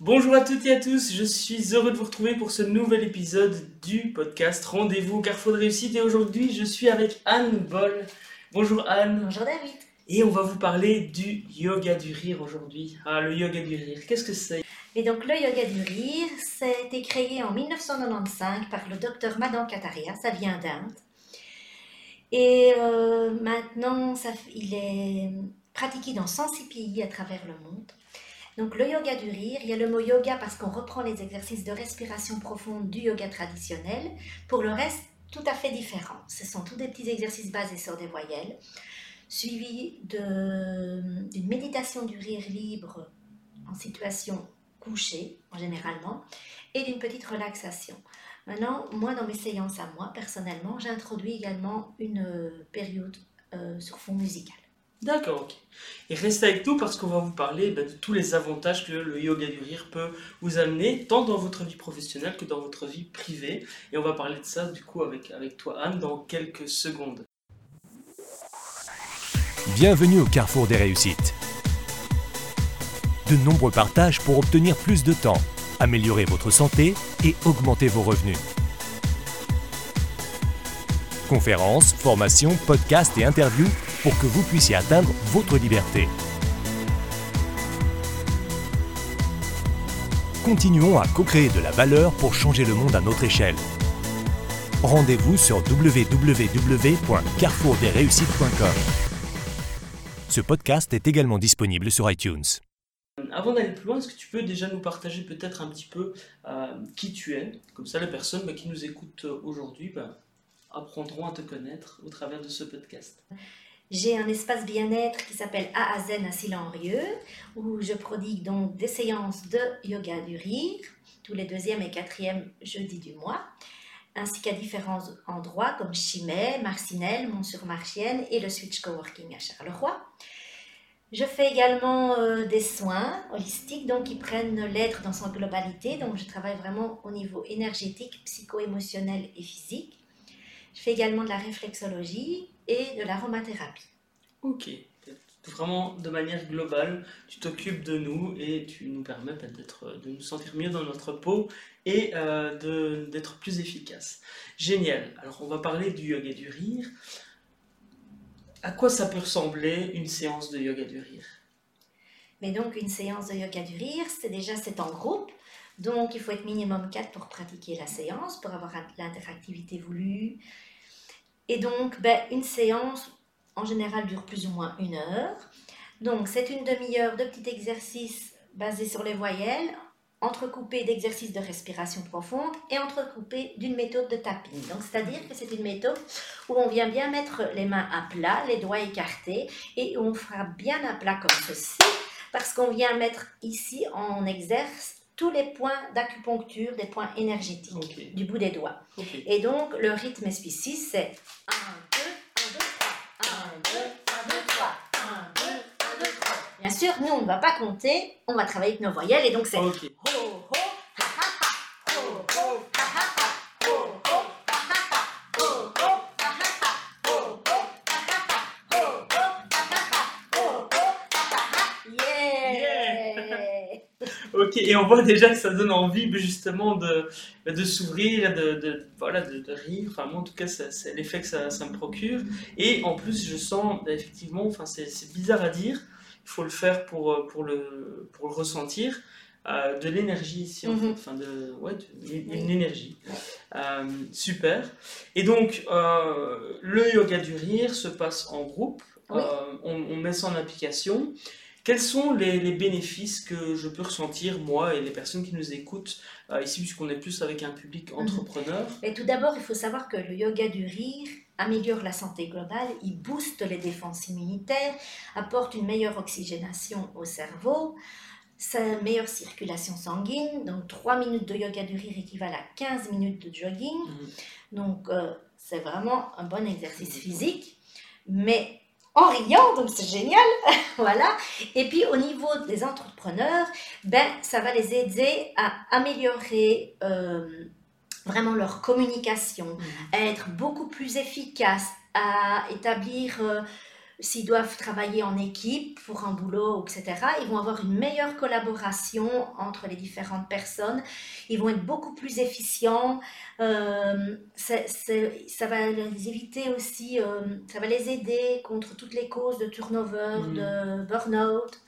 Bonjour à toutes et à tous, je suis heureux de vous retrouver pour ce nouvel épisode du podcast Rendez-vous Carrefour de réussite et aujourd'hui je suis avec Anne Boll. Bonjour Anne. Bonjour David. Et on va vous parler du yoga du rire aujourd'hui. Ah, le yoga du rire, qu'est-ce que c'est? Et donc le yoga du rire, ça a été créé en 1995 par le docteur Madan Kataria, ça vient d'Inde. Et euh, maintenant, ça, il est pratiqué dans 106 pays à travers le monde. Donc le yoga du rire, il y a le mot yoga parce qu'on reprend les exercices de respiration profonde du yoga traditionnel. Pour le reste, tout à fait différent. Ce sont tous des petits exercices basés sur des voyelles, suivis d'une méditation du rire libre en situation couchée, en généralement, et d'une petite relaxation. Maintenant, moi, dans mes séances à moi, personnellement, j'introduis également une euh, période euh, sur fond musical. D'accord, ok. Et restez avec nous parce qu'on va vous parler ben, de tous les avantages que le yoga du rire peut vous amener, tant dans votre vie professionnelle que dans votre vie privée. Et on va parler de ça du coup avec toi Anne dans quelques secondes. Bienvenue au carrefour des réussites. De nombreux partages pour obtenir plus de temps, améliorer votre santé et augmenter vos revenus. Conférences, formations, podcasts et interviews pour que vous puissiez atteindre votre liberté. Continuons à co-créer de la valeur pour changer le monde à notre échelle. Rendez-vous sur www.carrefourdesréussites.com. Ce podcast est également disponible sur iTunes. Avant d'aller plus loin, est-ce que tu peux déjà nous partager peut-être un petit peu euh, qui tu es? Comme ça, les personnes bah, qui nous écoutent aujourd'hui bah, apprendront à te connaître au travers de ce podcast. J'ai un espace bien-être qui s'appelle A à Silent-Rieux, où je prodigue donc des séances de yoga du rire, tous les deuxième et quatrième jeudis du mois, ainsi qu'à différents endroits comme Chimay, Marcinelle, Mont-sur-Marchienne et le Switch Coworking à Charleroi. Je fais également euh, des soins holistiques, donc qui prennent l'être dans son globalité. Donc, je travaille vraiment au niveau énergétique, psycho-émotionnel et physique. Je fais également de la réflexologie et de l'aromathérapie. Ok, vraiment de manière globale, tu t'occupes de nous et tu nous permets d'être, de nous sentir mieux dans notre peau et euh, d'être plus efficace. Génial. Alors on va parler du yoga du rire. À quoi ça peut ressembler une séance de yoga du rire? Mais donc une séance de yoga du rire, c'est déjà c'est en groupe. Donc il faut être minimum 4 pour pratiquer la séance, pour avoir l'interactivité voulue, et donc, ben, une séance, en général, dure plus ou moins une heure. Donc, c'est une demi-heure de petits exercices basés sur les voyelles, entrecoupés d'exercices de respiration profonde et entrecoupés d'une méthode de tapping. Donc, c'est-à-dire que c'est une méthode où on vient bien mettre les mains à plat, les doigts écartés, et on fera bien à plat comme ceci, parce qu'on vient mettre ici en exerce tous les points d'acupuncture, des points énergétiques du bout des doigts. Et donc, le rythme SPC, c'est 1, 2, 1, 2, 3, 1, 2, 1, 2, 3, 1, 2, 1, 2, 3. Bien sûr, nous, on ne va pas compter, on va travailler avec nos voyelles, et donc c'est Ok, et on voit déjà que ça donne envie justement de, de s'ouvrir, de, de, voilà, de, rire. Enfin, moi en tout cas, c'est l'effet que ça, ça, me procure. Et en plus, je sens effectivement, enfin, c'est bizarre à dire, il faut le faire pour, pour, le, pour le ressentir. Euh, de l'énergie ici, mhm. enfin de, ouais, une énergie. Euh, super. Et donc, euh, le yoga du rire se passe en groupe, on, on, met ça en application. Quels sont les, bénéfices que je peux ressentir, moi et les personnes qui nous écoutent euh, ici, puisqu'on est plus avec un public mhm. entrepreneur? Et Tout d'abord, il faut savoir que le yoga du rire améliore la santé globale, il booste les défenses immunitaires, apporte une meilleure oxygénation au cerveau, sa meilleure circulation sanguine. Donc 3 minutes de yoga du rire équivalent à 15 minutes de jogging. Mhm. Donc euh, c'est vraiment un bon exercice physique. Mais en riant, donc c'est génial, voilà. Et puis au niveau des entrepreneurs, ben ça va les aider à améliorer euh, vraiment leur communication, mmh. à être beaucoup plus efficaces, à établir euh, s'ils doivent travailler en équipe pour un boulot, etc., ils vont avoir une meilleure collaboration entre les différentes personnes, ils vont être beaucoup plus efficients, euh, ça va les éviter aussi, euh, ça va les aider contre toutes les causes de turnover, mmh. de burn-out.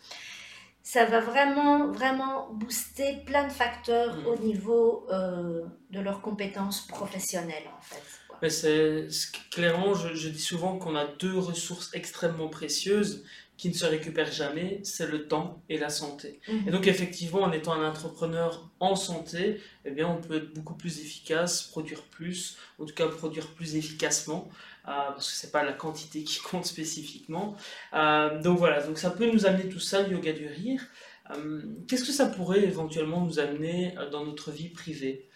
Ça va vraiment, vraiment booster plein de facteurs mmh. au niveau euh, de leurs compétences professionnelles, en fait. Mais c'est, clairement, je, dis souvent qu'on a deux ressources extrêmement précieuses qui ne se récupèrent jamais, c'est le temps et la santé. Mhm. Et donc effectivement, en étant un entrepreneur en santé, eh bien, on peut être beaucoup plus efficace, produire plus, en tout cas produire plus efficacement, euh, parce que c'est pas la quantité qui compte spécifiquement. Euh, donc voilà, donc ça peut nous amener tout ça, le yoga du rire. Euh, qu'est-ce que ça pourrait éventuellement nous amener dans notre vie privée?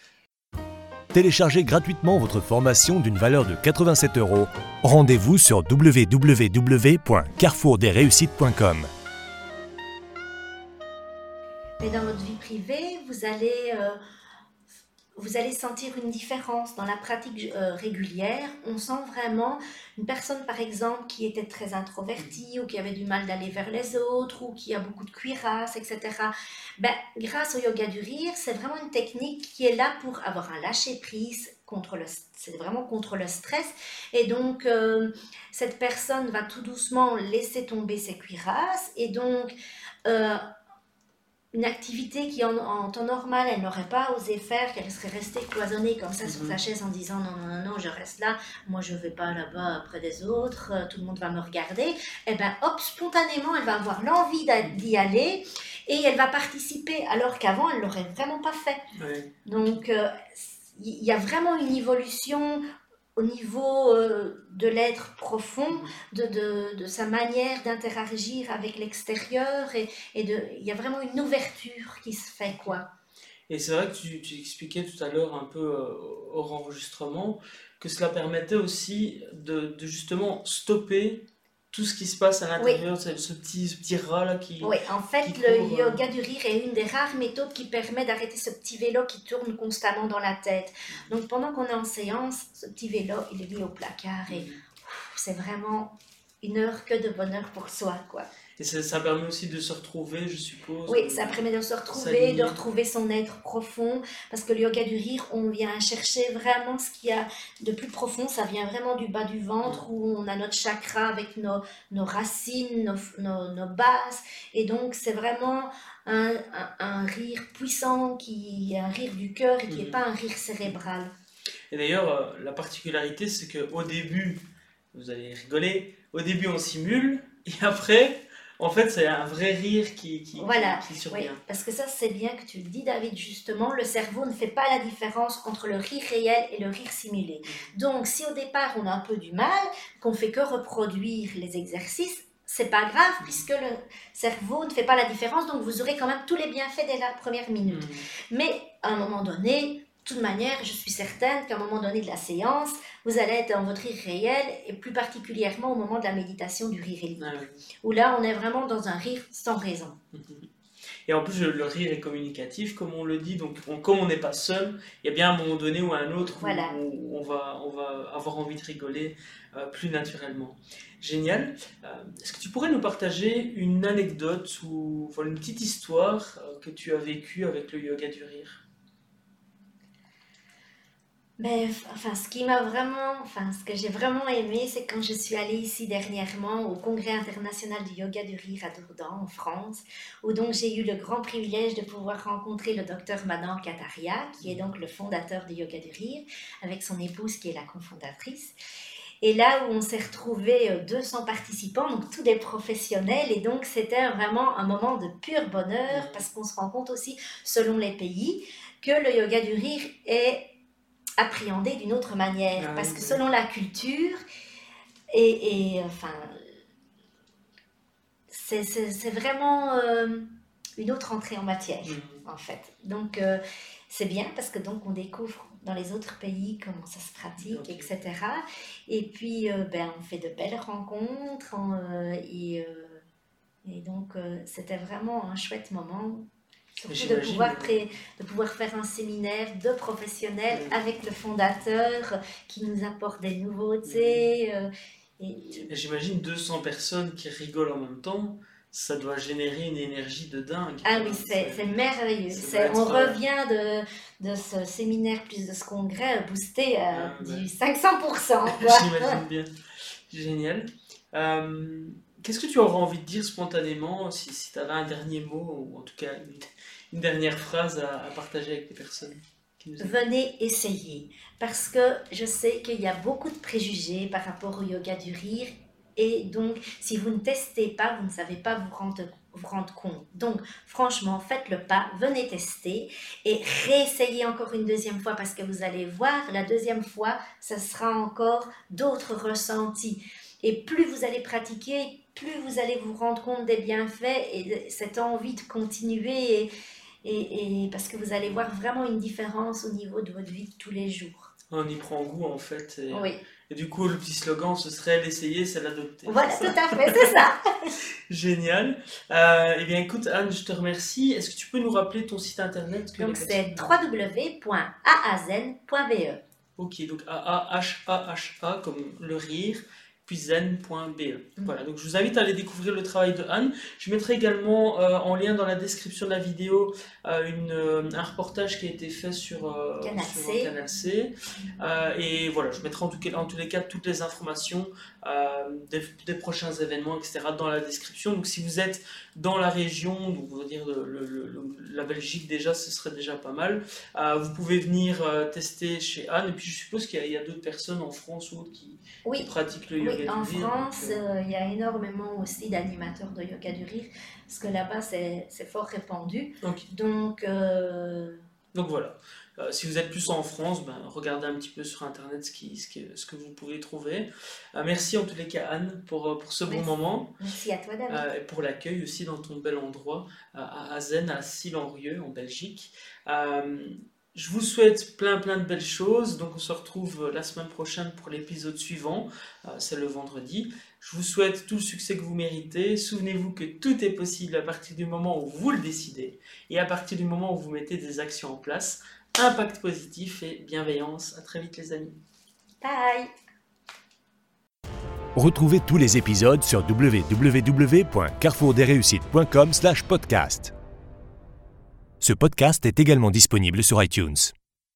Téléchargez gratuitement votre formation d'une valeur de 87 euros. Rendez-vous sur www.carrefourdesreussites.com. Mais dans votre vie privée, vous allez euh, vous allez sentir une différence dans la pratique euh, régulière. On sent vraiment une personne, par exemple, qui était très introvertie ou qui avait du mal d'aller vers les autres ou qui a beaucoup de cuirasse, etc. Ben, grâce au yoga du rire, c'est vraiment une technique qui est là pour avoir un lâcher-prise contre le c'est vraiment contre le stress et donc euh, cette personne va tout doucement laisser tomber ses cuirasses et donc euh, une activité qui en, temps normal elle n'aurait pas osé faire, qu'elle serait restée cloisonnée comme ça sur sa mhm. chaise en disant non, non, non, non, je reste là, moi je vais pas là-bas près des autres, euh, tout le monde va me regarder, et eh bien hop, spontanément elle va avoir l'envie d'y aller et elle va participer alors qu'avant elle l'aurait vraiment pas fait. Donc euh, il y a vraiment une évolution au niveau euh, de l'être profond, de, de, de, sa manière d'interagir avec l'extérieur, et, et de, il y a vraiment une ouverture qui se fait, quoi. Et c'est vrai que tu, tu, expliquais tout à l'heure un peu euh, hors enregistrement que cela permettait aussi de, de justement stopper tout ce qui se passe à l'intérieur, ce, petit, ce petit rat là qui. Oui, en fait, le euh, yoga du rire est une des rares méthodes qui permet d'arrêter ce petit vélo qui tourne constamment dans la tête. Donc pendant qu'on est en séance, ce petit vélo, il est mis au placard et c'est vraiment une heure que de bonheur pour soi, quoi. Et ça, permet aussi de se retrouver, je suppose. Oui, ça permet de se retrouver, de retrouver son être profond. Parce que le yoga du rire, on vient chercher vraiment ce qu'il y a de plus profond. Ça vient vraiment du bas du ventre où on a notre chakra avec nos, nos racines, nos, nos, bases. Et donc, c'est vraiment un, un, rire puissant, qui est un rire du cœur et qui n'est mhm. pas un rire cérébral. Et d'ailleurs, euh, la particularité, c'est qu'au début, vous allez rigoler, au début on simule, et après, en fait, c'est un vrai rire qui, qui, voilà. Oui, parce que ça, c'est bien que tu le dis, David, justement, le cerveau ne fait pas la différence entre le rire réel et le rire simulé. Donc, si au départ, on a un peu du mal, qu'on fait que reproduire les exercices, c'est pas grave puisque le cerveau ne fait pas la différence, donc vous aurez quand même tous les bienfaits dès la première minute. Mm. Mais à un moment donné, toute manière, je suis certaine qu'à un moment donné de la séance, vous allez être dans votre rire réel, et plus particulièrement au moment de la méditation du rire éliminant, ah où là, on est vraiment dans un rire sans raison. Et en plus, le rire est communicatif, comme on le dit, donc comme on n'est pas seul, il y a bien un moment donné ou un autre où, on, va, on va avoir envie de rigoler euh, plus naturellement. Génial. Euh, est-ce que tu pourrais nous partager une anecdote ou une petite histoire euh, que tu as vécue avec le yoga du rire? Mais enfin, ce qui m'a vraiment, enfin, ce que j'ai vraiment aimé, c'est quand je suis allée ici dernièrement au Congrès international du yoga du rire à Dourdan, en France, où donc j'ai eu le grand privilège de pouvoir rencontrer le docteur Manan Kataria, qui est donc le fondateur du yoga du rire, avec son épouse qui est la cofondatrice. Et là où on s'est retrouvé 200 euh, participants, donc tous des professionnels, et donc c'était vraiment un moment de pur bonheur parce qu'on se rend compte aussi, selon les pays, que le yoga du rire est appréhender d'une autre manière. Ah parce que selon la culture, et, enfin, c'est vraiment euh, une autre entrée en matière, mm. en fait. Donc, euh, c'est bien parce que donc on découvre dans les autres pays comment ça se pratique, etc. Et puis, euh, ben, on fait de belles rencontres. et, et donc, c'était vraiment un chouette moment Surtout de pouvoir, de pouvoir faire un séminaire de professionnels avec le fondateur qui nous apporte des nouveautés. Euh, Et- J'imagine 200 personnes qui rigolent en même temps, ça doit générer une énergie de dingue. Ah oui, c'est merveilleux. On euh, revient de, de ce séminaire plus de ce congrès boosté à Ah, du ouais. 500%. quoi. J'imagine bien. Génial. Euh, Qu'est-ce que tu aurais envie de dire spontanément si, si tu avais un dernier mot ou en tout cas une, dernière phrase à, partager avec les personnes Venez essayer. Parce que je sais qu'il y a beaucoup de préjugés par rapport au yoga du rire. Et donc, si vous ne testez pas, vous ne savez pas vous rendre, vous rendre compte. Donc, franchement, faites le pas, venez tester et réessayez encore une deuxième fois parce que vous allez voir, la deuxième fois, ça sera encore d'autres ressentis. Et plus vous allez pratiquer, plus vous allez vous rendre compte des bienfaits et de cette envie de continuer. Et, et, et parce que vous allez voir vraiment une différence au niveau de votre vie de tous les jours. On y prend goût en fait. Et, Oui, et du coup, le petit slogan, ce serait l'essayer, c'est l'adopter. voilà, tout à fait, c'est ça. Génial. Euh, eh bien, écoute, Anne, je te remercie. Est-ce que tu peux nous rappeler ton site internet que Donc c'est www.aazen.be. Ok, donc A-A-H-A-H-A comme le rire, puis zen.be. Mm. Voilà, donc je vous invite à aller découvrir le travail de Anne. Je mettrai également euh, en lien dans la description de la vidéo euh, une, euh, un reportage qui a été fait sur, Canal sur C. Canal C. Et voilà, je mettrai en, tout cas, en tous les cas toutes les informations des, des prochains événements, etc. dans la description. Donc si vous êtes dans la région, donc on va dire le- le- le- la Belgique déjà, ce serait déjà pas mal. Vous pouvez venir tester chez Anne. Et puis je suppose qu'il y a, d'autres personnes en France ou autres qui, pratiquent le yoga. oui, en France, euh, euh, il y a énormément aussi d'animateurs de yoga du rire, parce que là-bas, c'est fort répandu. Donc, euh, Donc voilà. Euh, si vous êtes plus en France, ben, regardez un petit peu sur internet ce, qui, ce, qui- ce que vous pouvez trouver. Merci en tous les cas Anne pour, pour ce bon moment merci à toi, David. et pour l'accueil aussi dans ton bel endroit à Azen, à Sille-en-Rieux en Belgique. Euh, je vous souhaite plein plein de belles choses. Donc on se retrouve la semaine prochaine pour l'épisode suivant. Euh, C'est le vendredi. Je vous souhaite tout le succès que vous méritez. Souvenez-vous que tout est possible à partir du moment où vous le décidez et à partir du moment où vous mettez des actions en place. Impact positif et bienveillance. À très vite les amis. Bye Retrouvez tous les épisodes sur www.carrefourdesréussites.com/podcast. Ce podcast est également disponible sur iTunes.